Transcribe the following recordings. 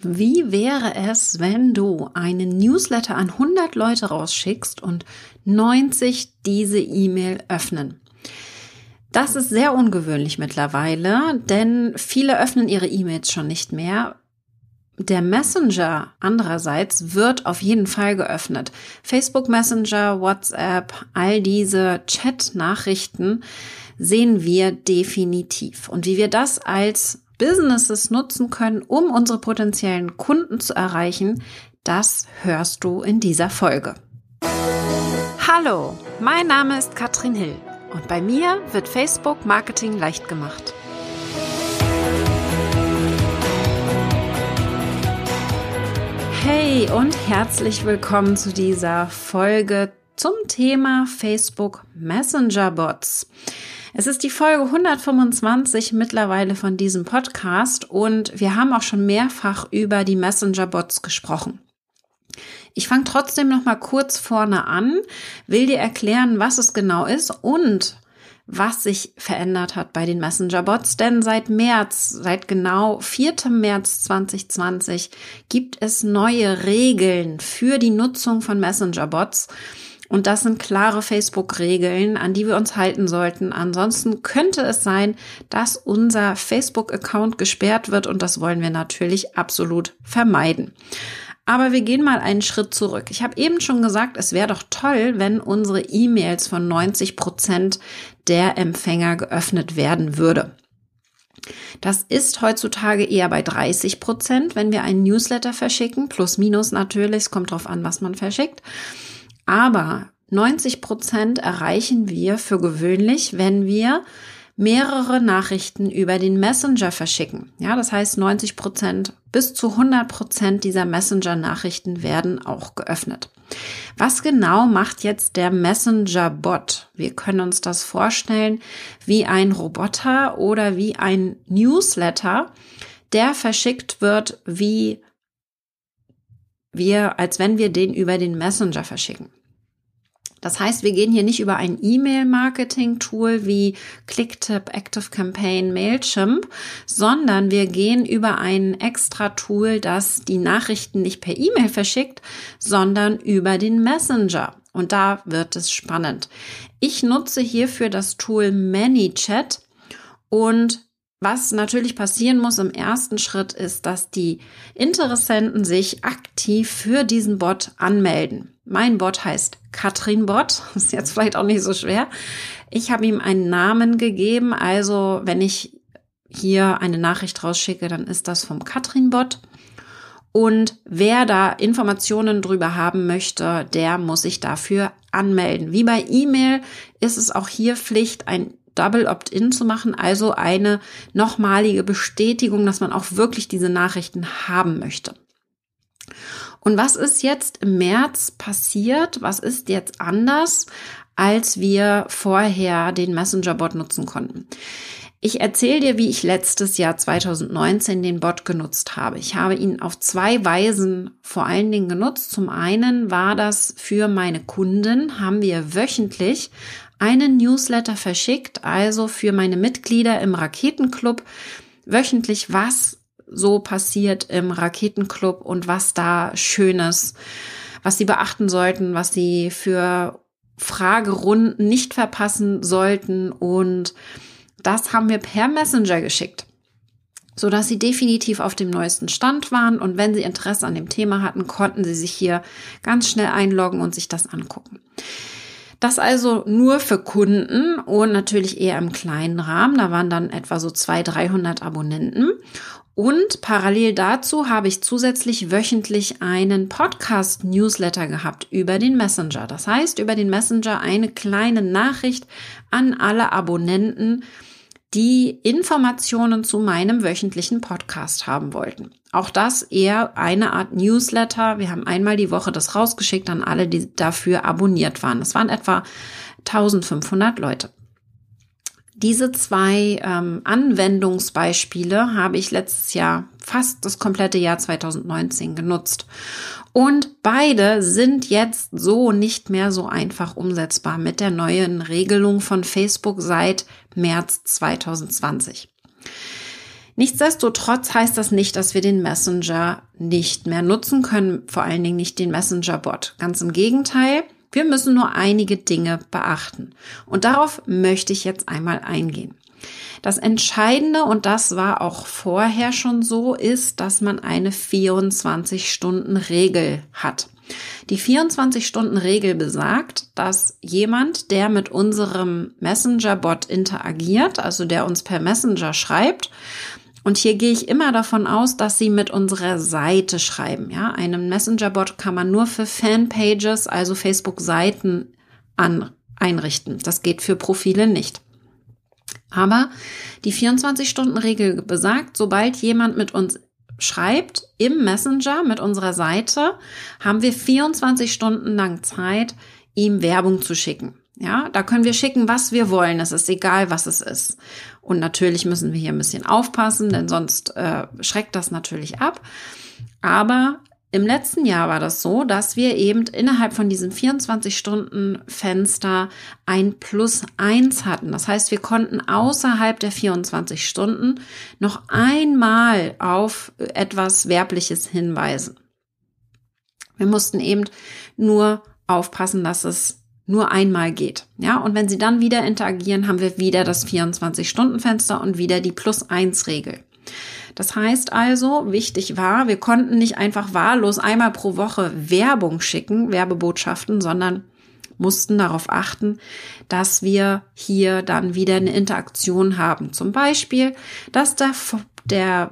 Wie wäre es, wenn du einen Newsletter an 100 Leute rausschickst und 90 diese E-Mail öffnen? Das ist sehr ungewöhnlich mittlerweile, denn viele öffnen ihre E-Mails schon nicht mehr. Der Messenger andererseits wird auf jeden Fall geöffnet. Facebook Messenger, WhatsApp, all diese Chat-Nachrichten sehen wir definitiv. Und wie wir das als Businesses nutzen können, um unsere potenziellen Kunden zu erreichen, das hörst du in dieser Folge. Hallo, mein Name ist Katrin Hill und bei mir wird Facebook Marketing leicht gemacht. Hey und herzlich willkommen zu dieser Folge zum Thema Facebook Messenger Bots. Es ist die Folge 125 mittlerweile von diesem Podcast und wir haben auch schon mehrfach über die Messenger-Bots gesprochen. Ich fange trotzdem noch mal kurz vorne an, will dir erklären, was es genau ist und was sich verändert hat bei den Messenger-Bots. Denn seit März, seit genau 4. März 2020 gibt es neue Regeln für die Nutzung von Messenger-Bots. Und das sind klare Facebook-Regeln, an die wir uns halten sollten. Ansonsten könnte es sein, dass unser Facebook-Account gesperrt wird und das wollen wir natürlich absolut vermeiden. Aber wir gehen mal einen Schritt zurück. Ich habe eben schon gesagt, es wäre doch toll, wenn unsere E-Mails von 90 Prozent der Empfänger geöffnet werden würde. Das ist heutzutage eher bei 30 Prozent, wenn wir einen Newsletter verschicken, plus minus natürlich, es kommt drauf an, was man verschickt. Aber 90 Prozent erreichen wir für gewöhnlich, wenn wir mehrere Nachrichten über den Messenger verschicken. Ja, das heißt 90 Prozent bis zu 100 Prozent dieser Messenger-Nachrichten werden auch geöffnet. Was genau macht jetzt der Messenger-Bot? Wir können uns das vorstellen wie ein Roboter oder wie ein Newsletter, der verschickt wird wie wir, als wenn wir den über den Messenger verschicken. Das heißt, wir gehen hier nicht über ein E-Mail-Marketing-Tool wie Clicktip, ActiveCampaign, Mailchimp, sondern wir gehen über ein extra Tool, das die Nachrichten nicht per E-Mail verschickt, sondern über den Messenger. Und da wird es spannend. Ich nutze hierfür das Tool ManyChat und was natürlich passieren muss im ersten Schritt ist, dass die Interessenten sich aktiv für diesen Bot anmelden. Mein Bot heißt Katrin Bot, ist jetzt vielleicht auch nicht so schwer. Ich habe ihm einen Namen gegeben, also wenn ich hier eine Nachricht rausschicke, dann ist das vom Katrin Bot. Und wer da Informationen drüber haben möchte, der muss sich dafür anmelden. Wie bei E-Mail ist es auch hier Pflicht, ein Double Opt-in zu machen, also eine nochmalige Bestätigung, dass man auch wirklich diese Nachrichten haben möchte. Und was ist jetzt im März passiert? Was ist jetzt anders, als wir vorher den Messenger-Bot nutzen konnten? Ich erzähle dir, wie ich letztes Jahr 2019 den Bot genutzt habe. Ich habe ihn auf zwei Weisen vor allen Dingen genutzt. Zum einen war das für meine Kunden, haben wir wöchentlich einen Newsletter verschickt, also für meine Mitglieder im Raketenclub wöchentlich, was so passiert im Raketenclub und was da Schönes, was sie beachten sollten, was sie für Fragerunden nicht verpassen sollten und das haben wir per Messenger geschickt so dass sie definitiv auf dem neuesten Stand waren und wenn sie Interesse an dem Thema hatten, konnten sie sich hier ganz schnell einloggen und sich das angucken. Das also nur für Kunden und natürlich eher im kleinen Rahmen. Da waren dann etwa so 200, 300 Abonnenten. Und parallel dazu habe ich zusätzlich wöchentlich einen Podcast-Newsletter gehabt über den Messenger. Das heißt, über den Messenger eine kleine Nachricht an alle Abonnenten, die Informationen zu meinem wöchentlichen Podcast haben wollten. Auch das eher eine Art Newsletter. Wir haben einmal die Woche das rausgeschickt an alle, die dafür abonniert waren. Das waren etwa 1500 Leute. Diese zwei ähm, Anwendungsbeispiele habe ich letztes Jahr fast das komplette Jahr 2019 genutzt. Und beide sind jetzt so nicht mehr so einfach umsetzbar mit der neuen Regelung von Facebook seit März 2020. Nichtsdestotrotz heißt das nicht, dass wir den Messenger nicht mehr nutzen können, vor allen Dingen nicht den Messenger-Bot. Ganz im Gegenteil, wir müssen nur einige Dinge beachten. Und darauf möchte ich jetzt einmal eingehen. Das Entscheidende, und das war auch vorher schon so, ist, dass man eine 24-Stunden-Regel hat. Die 24-Stunden-Regel besagt, dass jemand, der mit unserem Messenger-Bot interagiert, also der uns per Messenger schreibt, und hier gehe ich immer davon aus, dass Sie mit unserer Seite schreiben. Ja, einen Messenger-Bot kann man nur für Fanpages, also Facebook-Seiten an, einrichten. Das geht für Profile nicht. Aber die 24-Stunden-Regel besagt, sobald jemand mit uns schreibt im Messenger mit unserer Seite, haben wir 24 Stunden lang Zeit, ihm Werbung zu schicken. Ja, da können wir schicken, was wir wollen. Es ist egal, was es ist. Und natürlich müssen wir hier ein bisschen aufpassen, denn sonst äh, schreckt das natürlich ab. Aber im letzten Jahr war das so, dass wir eben innerhalb von diesem 24-Stunden-Fenster ein Plus eins hatten. Das heißt, wir konnten außerhalb der 24 Stunden noch einmal auf etwas Werbliches hinweisen. Wir mussten eben nur aufpassen, dass es nur einmal geht. Ja, und wenn sie dann wieder interagieren, haben wir wieder das 24-Stunden-Fenster und wieder die Plus-1-Regel. Das heißt also, wichtig war, wir konnten nicht einfach wahllos einmal pro Woche Werbung schicken, Werbebotschaften, sondern mussten darauf achten, dass wir hier dann wieder eine Interaktion haben. Zum Beispiel, dass der, der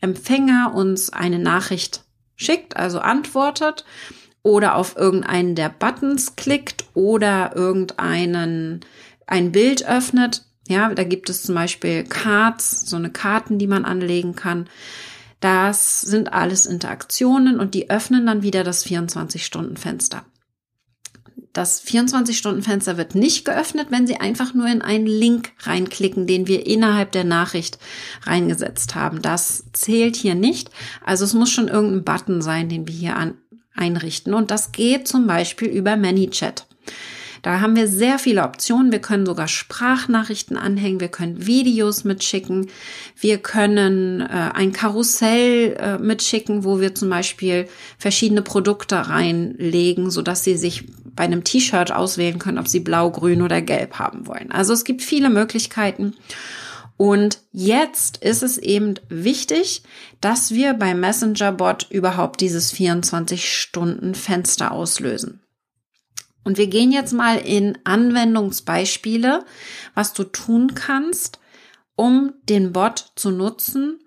Empfänger uns eine Nachricht schickt, also antwortet oder auf irgendeinen der Buttons klickt oder irgendeinen ein Bild öffnet, ja, da gibt es zum Beispiel Cards, so eine Karten, die man anlegen kann. Das sind alles Interaktionen und die öffnen dann wieder das 24-Stunden-Fenster. Das 24-Stunden-Fenster wird nicht geöffnet, wenn Sie einfach nur in einen Link reinklicken, den wir innerhalb der Nachricht reingesetzt haben. Das zählt hier nicht. Also es muss schon irgendein Button sein, den wir hier an, einrichten. Und das geht zum Beispiel über ManyChat. Da haben wir sehr viele Optionen. Wir können sogar Sprachnachrichten anhängen, wir können Videos mitschicken, wir können äh, ein Karussell äh, mitschicken, wo wir zum Beispiel verschiedene Produkte reinlegen, so dass sie sich bei einem T-Shirt auswählen können, ob sie blau, grün oder gelb haben wollen. Also es gibt viele Möglichkeiten. Und jetzt ist es eben wichtig, dass wir beim Messenger-Bot überhaupt dieses 24-Stunden-Fenster auslösen. Und wir gehen jetzt mal in Anwendungsbeispiele, was du tun kannst, um den Bot zu nutzen,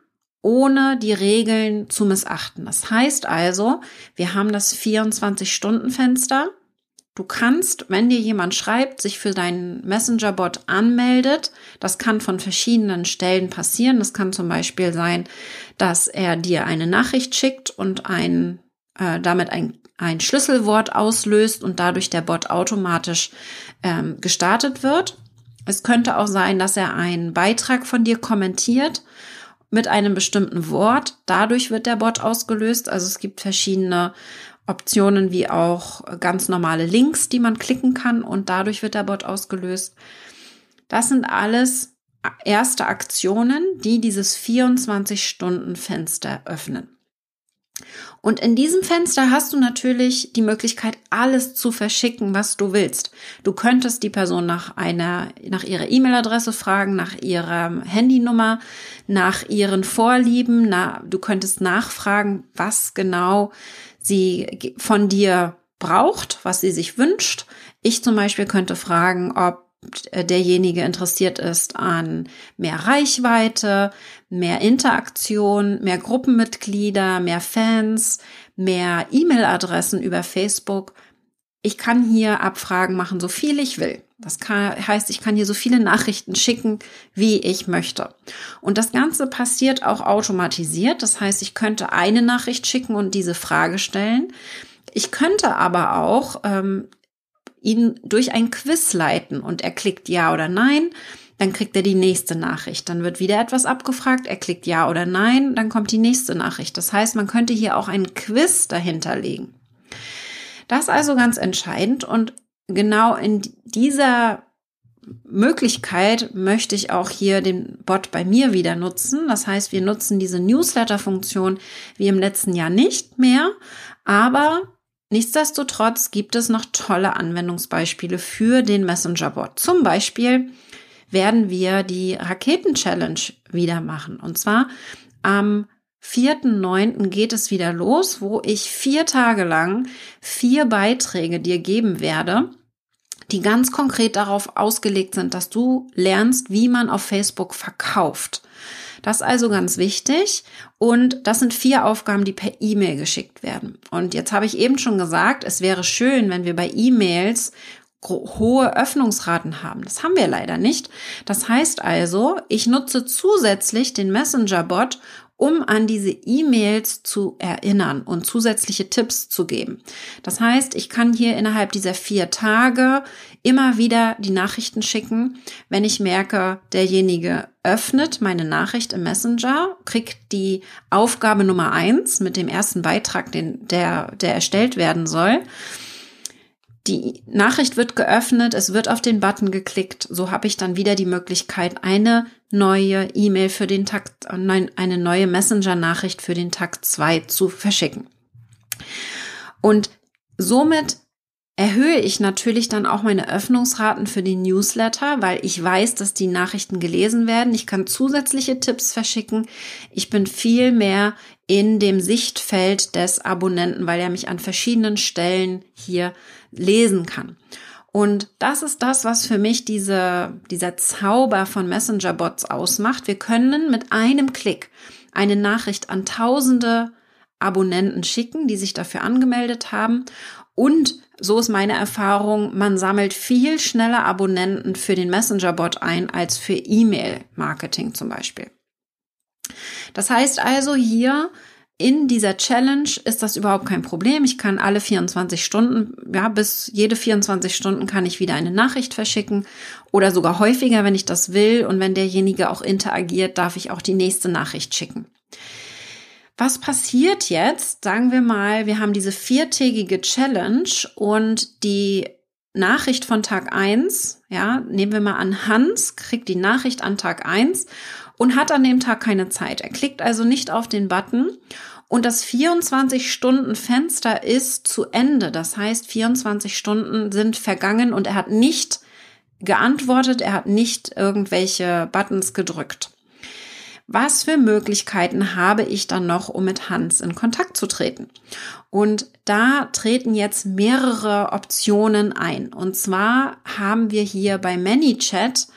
ohne die Regeln zu missachten. Das heißt also, wir haben das 24-Stunden-Fenster. Du kannst, wenn dir jemand schreibt, sich für deinen Messenger-Bot anmeldet, das kann von verschiedenen Stellen passieren. Das kann zum Beispiel sein, dass er dir eine Nachricht schickt und ein, äh, damit ein ein Schlüsselwort auslöst und dadurch der Bot automatisch ähm, gestartet wird. Es könnte auch sein, dass er einen Beitrag von dir kommentiert mit einem bestimmten Wort. Dadurch wird der Bot ausgelöst. Also es gibt verschiedene Optionen wie auch ganz normale Links, die man klicken kann und dadurch wird der Bot ausgelöst. Das sind alles erste Aktionen, die dieses 24-Stunden-Fenster öffnen. Und in diesem Fenster hast du natürlich die Möglichkeit, alles zu verschicken, was du willst. Du könntest die Person nach einer, nach ihrer E-Mail-Adresse fragen, nach ihrer Handynummer, nach ihren Vorlieben, na, du könntest nachfragen, was genau sie von dir braucht, was sie sich wünscht. Ich zum Beispiel könnte fragen, ob derjenige interessiert ist an mehr Reichweite, mehr Interaktion, mehr Gruppenmitglieder, mehr Fans, mehr E-Mail-Adressen über Facebook. Ich kann hier Abfragen machen, so viel ich will. Das kann, heißt, ich kann hier so viele Nachrichten schicken, wie ich möchte. Und das Ganze passiert auch automatisiert. Das heißt, ich könnte eine Nachricht schicken und diese Frage stellen. Ich könnte aber auch ähm, ihn durch ein Quiz leiten und er klickt Ja oder Nein, dann kriegt er die nächste Nachricht. Dann wird wieder etwas abgefragt, er klickt Ja oder Nein, dann kommt die nächste Nachricht. Das heißt, man könnte hier auch ein Quiz dahinter legen. Das ist also ganz entscheidend und genau in dieser Möglichkeit möchte ich auch hier den Bot bei mir wieder nutzen. Das heißt, wir nutzen diese Newsletter-Funktion wie im letzten Jahr nicht mehr, aber nichtsdestotrotz gibt es noch tolle Anwendungsbeispiele für den Messenger-Bot. Zum Beispiel werden wir die Raketen-Challenge wieder machen. Und zwar am 4.9. geht es wieder los, wo ich vier Tage lang vier Beiträge dir geben werde, die ganz konkret darauf ausgelegt sind, dass du lernst, wie man auf Facebook verkauft. Das ist also ganz wichtig. Und das sind vier Aufgaben, die per E-Mail geschickt werden. Und jetzt habe ich eben schon gesagt, es wäre schön, wenn wir bei E-Mails hohe Öffnungsraten haben. Das haben wir leider nicht. Das heißt also, ich nutze zusätzlich den Messenger-Bot, um an diese E-Mails zu erinnern und zusätzliche Tipps zu geben. Das heißt, ich kann hier innerhalb dieser vier Tage immer wieder die Nachrichten schicken, wenn ich merke, derjenige öffnet meine Nachricht im Messenger, kriegt die Aufgabe Nummer eins mit dem ersten Beitrag, den, der, der erstellt werden soll die Nachricht wird geöffnet, es wird auf den Button geklickt. So habe ich dann wieder die Möglichkeit, eine neue E-Mail für den Tag, nein, eine neue Messenger-Nachricht für den Tag zwei zu verschicken. Und somit erhöhe ich natürlich dann auch meine Öffnungsraten für den Newsletter, weil ich weiß, dass die Nachrichten gelesen werden. Ich kann zusätzliche Tipps verschicken. Ich bin viel mehr in dem Sichtfeld des Abonnenten, weil er mich an verschiedenen Stellen hier lesen kann. Und das ist das, was für mich diese, dieser Zauber von Messenger-Bots ausmacht. Wir können mit einem Klick eine Nachricht an tausende Abonnenten schicken, die sich dafür angemeldet haben. Und so ist meine Erfahrung, man sammelt viel schneller Abonnenten für den Messenger-Bot ein als für E-Mail-Marketing zum Beispiel. Das heißt also hier in dieser Challenge ist das überhaupt kein Problem. Ich kann alle 24 Stunden, ja, bis jede 24 Stunden kann ich wieder eine Nachricht verschicken oder sogar häufiger, wenn ich das will. Und wenn derjenige auch interagiert, darf ich auch die nächste Nachricht schicken. Was passiert jetzt? Sagen wir mal, wir haben diese viertägige Challenge und die Nachricht von Tag eins. ja, nehmen wir mal an, Hans kriegt die Nachricht an Tag eins und hat an dem Tag keine Zeit. Er klickt also nicht auf den Button und das 24-Stunden-Fenster ist zu Ende. Das heißt, 24 Stunden sind vergangen und er hat nicht geantwortet, er hat nicht irgendwelche Buttons gedrückt. Was für Möglichkeiten habe ich dann noch, um mit Hans in Kontakt zu treten? Und da treten jetzt mehrere Optionen ein. Und zwar haben wir hier bei ManyChat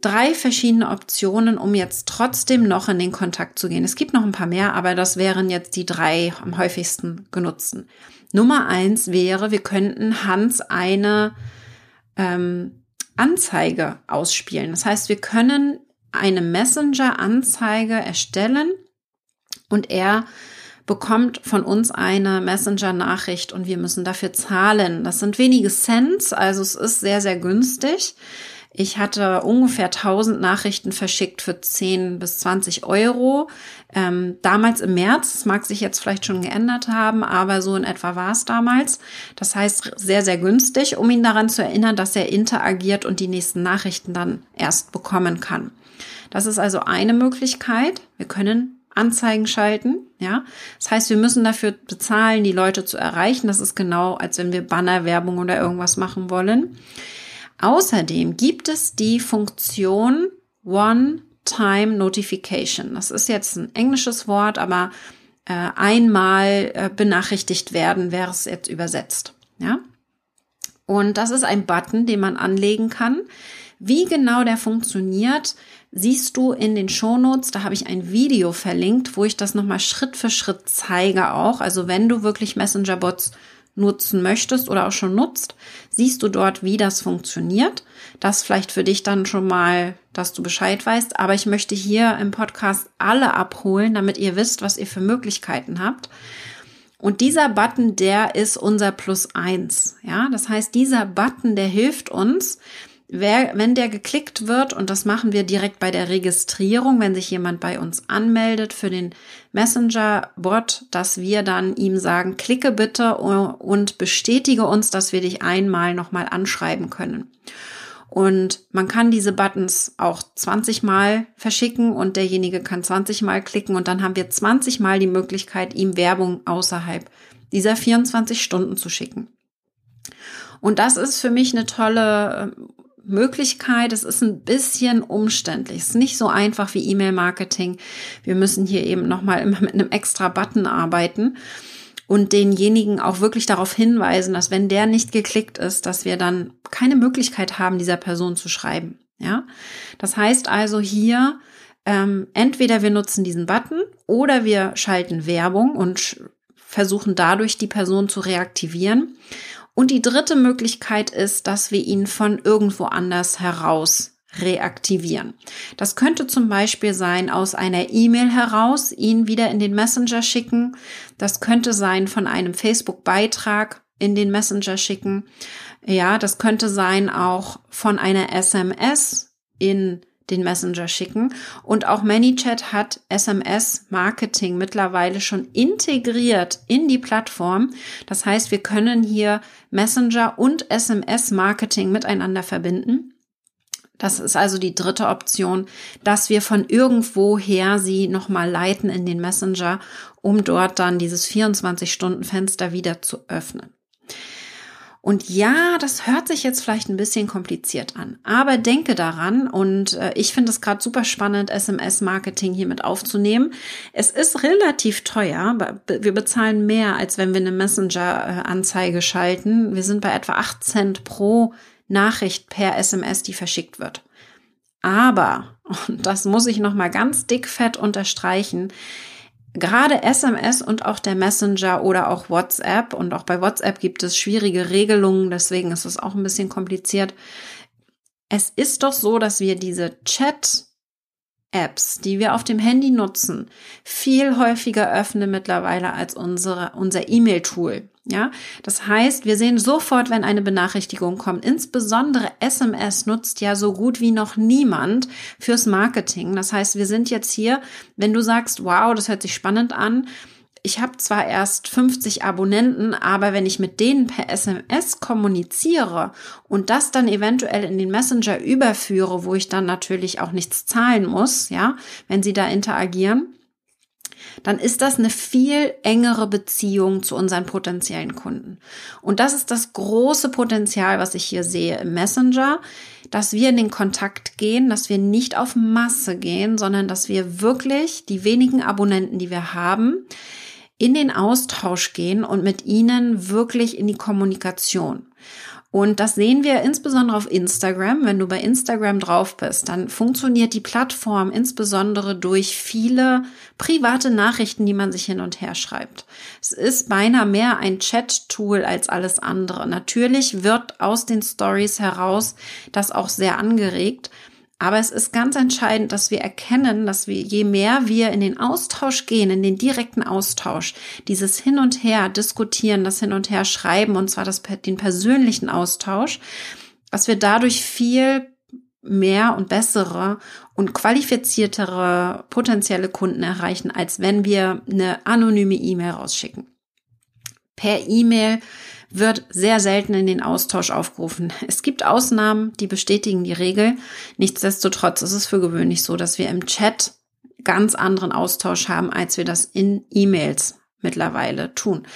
drei verschiedene Optionen, um jetzt trotzdem noch in den Kontakt zu gehen. Es gibt noch ein paar mehr, aber das wären jetzt die drei am häufigsten genutzten. Nummer eins wäre, wir könnten Hans eine ähm, Anzeige ausspielen. Das heißt, wir können eine Messenger-Anzeige erstellen und er bekommt von uns eine Messenger-Nachricht und wir müssen dafür zahlen. Das sind wenige Cents, also es ist sehr, sehr günstig. Ich hatte ungefähr 1000 Nachrichten verschickt für 10 bis 20 Euro. Ähm, damals im März, das mag sich jetzt vielleicht schon geändert haben, aber so in etwa war es damals. Das heißt sehr, sehr günstig, um ihn daran zu erinnern, dass er interagiert und die nächsten Nachrichten dann erst bekommen kann. Das ist also eine Möglichkeit. Wir können Anzeigen schalten, ja. Das heißt, wir müssen dafür bezahlen, die Leute zu erreichen. Das ist genau, als wenn wir Bannerwerbung oder irgendwas machen wollen. Außerdem gibt es die Funktion One-Time Notification. Das ist jetzt ein englisches Wort, aber äh, einmal äh, benachrichtigt werden wäre es jetzt übersetzt, ja. Und das ist ein Button, den man anlegen kann. Wie genau der funktioniert, siehst du in den Shownotes, da habe ich ein Video verlinkt, wo ich das nochmal Schritt für Schritt zeige auch. Also wenn du wirklich Messenger-Bots nutzen möchtest oder auch schon nutzt, siehst du dort, wie das funktioniert. Das vielleicht für dich dann schon mal, dass du Bescheid weißt. Aber ich möchte hier im Podcast alle abholen, damit ihr wisst, was ihr für Möglichkeiten habt. Und dieser Button, der ist unser Plus eins. Ja, das heißt, dieser Button, der hilft uns, Wer, wenn der geklickt wird, und das machen wir direkt bei der Registrierung, wenn sich jemand bei uns anmeldet für den Messenger-Bot, dass wir dann ihm sagen, klicke bitte und bestätige uns, dass wir dich einmal nochmal anschreiben können. Und man kann diese Buttons auch 20 Mal verschicken und derjenige kann 20 Mal klicken und dann haben wir 20 Mal die Möglichkeit, ihm Werbung außerhalb dieser 24 Stunden zu schicken. Und das ist für mich eine tolle Möglichkeit. Es ist ein bisschen umständlich. Es ist nicht so einfach wie E-Mail-Marketing. Wir müssen hier eben nochmal immer mit einem extra Button arbeiten und denjenigen auch wirklich darauf hinweisen, dass wenn der nicht geklickt ist, dass wir dann keine Möglichkeit haben, dieser Person zu schreiben. Ja, das heißt also hier ähm, entweder wir nutzen diesen Button oder wir schalten Werbung und versuchen dadurch die Person zu reaktivieren. Und die dritte Möglichkeit ist, dass wir ihn von irgendwo anders heraus reaktivieren. Das könnte zum Beispiel sein aus einer E-Mail heraus, ihn wieder in den Messenger schicken. Das könnte sein von einem Facebook-Beitrag in den Messenger schicken. Ja, das könnte sein auch von einer SMS in den Messenger schicken. Und auch ManyChat hat SMS-Marketing mittlerweile schon integriert in die Plattform. Das heißt, wir können hier Messenger und SMS-Marketing miteinander verbinden. Das ist also die dritte Option, dass wir von irgendwoher sie nochmal leiten in den Messenger, um dort dann dieses 24-Stunden-Fenster wieder zu öffnen. Und ja, das hört sich jetzt vielleicht ein bisschen kompliziert an, aber denke daran und äh, ich finde es gerade super spannend, SMS-Marketing hier mit aufzunehmen. Es ist relativ teuer. Wir bezahlen mehr, als wenn wir eine Messenger-Anzeige schalten. Wir sind bei etwa 8 Cent pro Nachricht per SMS, die verschickt wird. Aber, und das muss ich nochmal ganz dickfett unterstreichen, gerade SMS und auch der Messenger oder auch WhatsApp und auch bei WhatsApp gibt es schwierige Regelungen, deswegen ist es auch ein bisschen kompliziert. Es ist doch so, dass wir diese Chat Apps, die wir auf dem Handy nutzen, viel häufiger öffnen mittlerweile als unsere, unser E-Mail-Tool. Ja, das heißt, wir sehen sofort, wenn eine Benachrichtigung kommt. Insbesondere SMS nutzt ja so gut wie noch niemand fürs Marketing. Das heißt, wir sind jetzt hier, wenn du sagst, wow, das hört sich spannend an. Ich habe zwar erst 50 Abonnenten, aber wenn ich mit denen per SMS kommuniziere und das dann eventuell in den Messenger überführe, wo ich dann natürlich auch nichts zahlen muss, ja, wenn sie da interagieren, dann ist das eine viel engere Beziehung zu unseren potenziellen Kunden. Und das ist das große Potenzial, was ich hier sehe im Messenger, dass wir in den Kontakt gehen, dass wir nicht auf Masse gehen, sondern dass wir wirklich die wenigen Abonnenten, die wir haben, in den Austausch gehen und mit ihnen wirklich in die Kommunikation. Und das sehen wir insbesondere auf Instagram. Wenn du bei Instagram drauf bist, dann funktioniert die Plattform insbesondere durch viele private Nachrichten, die man sich hin und her schreibt. Es ist beinahe mehr ein Chat-Tool als alles andere. Natürlich wird aus den Stories heraus das auch sehr angeregt. Aber es ist ganz entscheidend, dass wir erkennen, dass wir, je mehr wir in den Austausch gehen, in den direkten Austausch, dieses Hin und Her diskutieren, das Hin und Her schreiben, und zwar das, den persönlichen Austausch, dass wir dadurch viel mehr und bessere und qualifiziertere potenzielle Kunden erreichen, als wenn wir eine anonyme E-Mail rausschicken. Per E-Mail wird sehr selten in den Austausch aufgerufen. Es gibt Ausnahmen, die bestätigen die Regel. Nichtsdestotrotz ist es für gewöhnlich so, dass wir im Chat ganz anderen Austausch haben, als wir das in E-Mails mittlerweile tun.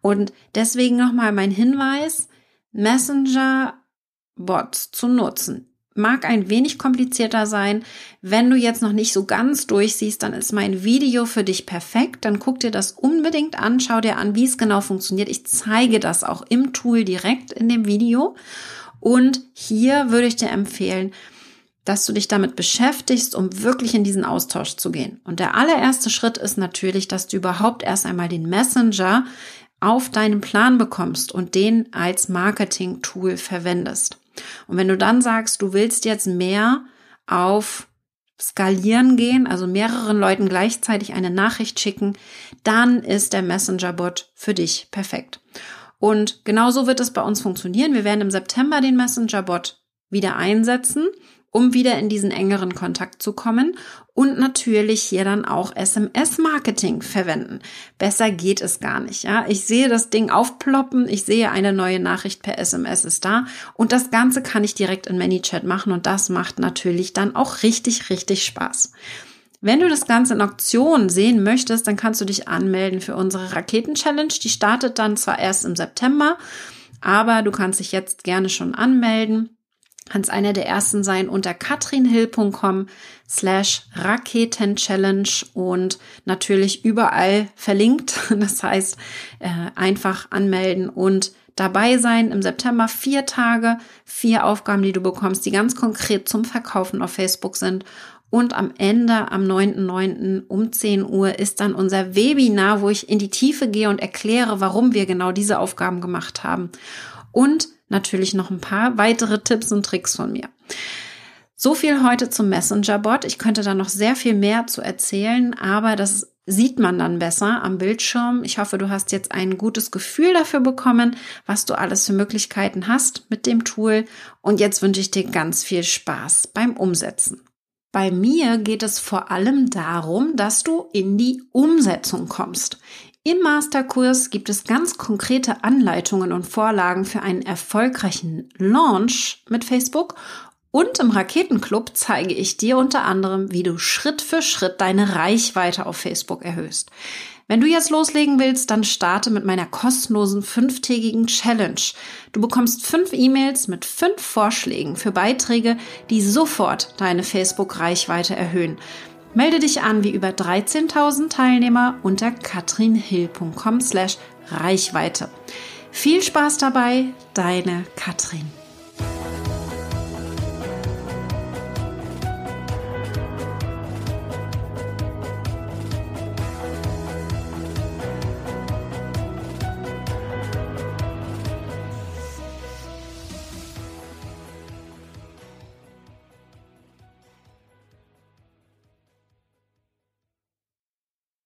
Und deswegen nochmal mein Hinweis, Messenger Bots zu nutzen mag ein wenig komplizierter sein. Wenn du jetzt noch nicht so ganz durchsiehst, dann ist mein Video für dich perfekt. Dann guck dir das unbedingt an, schau dir an, wie es genau funktioniert. Ich zeige das auch im Tool direkt in dem Video. Und hier würde ich dir empfehlen, dass du dich damit beschäftigst, um wirklich in diesen Austausch zu gehen. Und der allererste Schritt ist natürlich, dass du überhaupt erst einmal den Messenger auf deinen Plan bekommst und den als Marketing-Tool verwendest. Und wenn du dann sagst, du willst jetzt mehr auf skalieren gehen, also mehreren Leuten gleichzeitig eine Nachricht schicken, dann ist der Messenger-Bot für dich perfekt. Und genauso wird es bei uns funktionieren. Wir werden im September den Messenger-Bot wieder einsetzen um wieder in diesen engeren Kontakt zu kommen und natürlich hier dann auch SMS-Marketing verwenden. Besser geht es gar nicht. Ja, ich sehe das Ding aufploppen, ich sehe eine neue Nachricht per SMS ist da und das Ganze kann ich direkt in ManyChat machen und das macht natürlich dann auch richtig, richtig Spaß. Wenn du das Ganze in Auktion sehen möchtest, dann kannst du dich anmelden für unsere Raketen-Challenge. Die startet dann zwar erst im September, aber du kannst dich jetzt gerne schon anmelden kannst einer der ersten sein unter katrinhill.com slash Raketenchallenge und natürlich überall verlinkt. Das heißt, äh, einfach anmelden und dabei sein im September. Vier Tage, vier Aufgaben, die du bekommst, die ganz konkret zum Verkaufen auf Facebook sind. Und am Ende, am 9.9. um 10 Uhr, ist dann unser Webinar, wo ich in die Tiefe gehe und erkläre, warum wir genau diese Aufgaben gemacht haben. Und natürlich noch ein paar weitere Tipps und Tricks von mir. So viel heute zum Messenger-Bot. Ich könnte da noch sehr viel mehr zu erzählen, aber das sieht man dann besser am Bildschirm. Ich hoffe, du hast jetzt ein gutes Gefühl dafür bekommen, was du alles für Möglichkeiten hast mit dem Tool. Und jetzt wünsche ich dir ganz viel Spaß beim Umsetzen. Bei mir geht es vor allem darum, dass du in die Umsetzung kommst. Im Masterkurs gibt es ganz konkrete Anleitungen und Vorlagen für einen erfolgreichen Launch mit Facebook und im Raketenclub zeige ich dir unter anderem, wie du Schritt für Schritt deine Reichweite auf Facebook erhöhst. Wenn du jetzt loslegen willst, dann starte mit meiner kostenlosen fünftägigen Challenge. Du bekommst fünf E-Mails mit fünf Vorschlägen für Beiträge, die sofort deine Facebook-Reichweite erhöhen. Melde dich an wie über 13.000 Teilnehmer unter katrinhill.com slash Reichweite. Viel Spaß dabei, deine Katrin.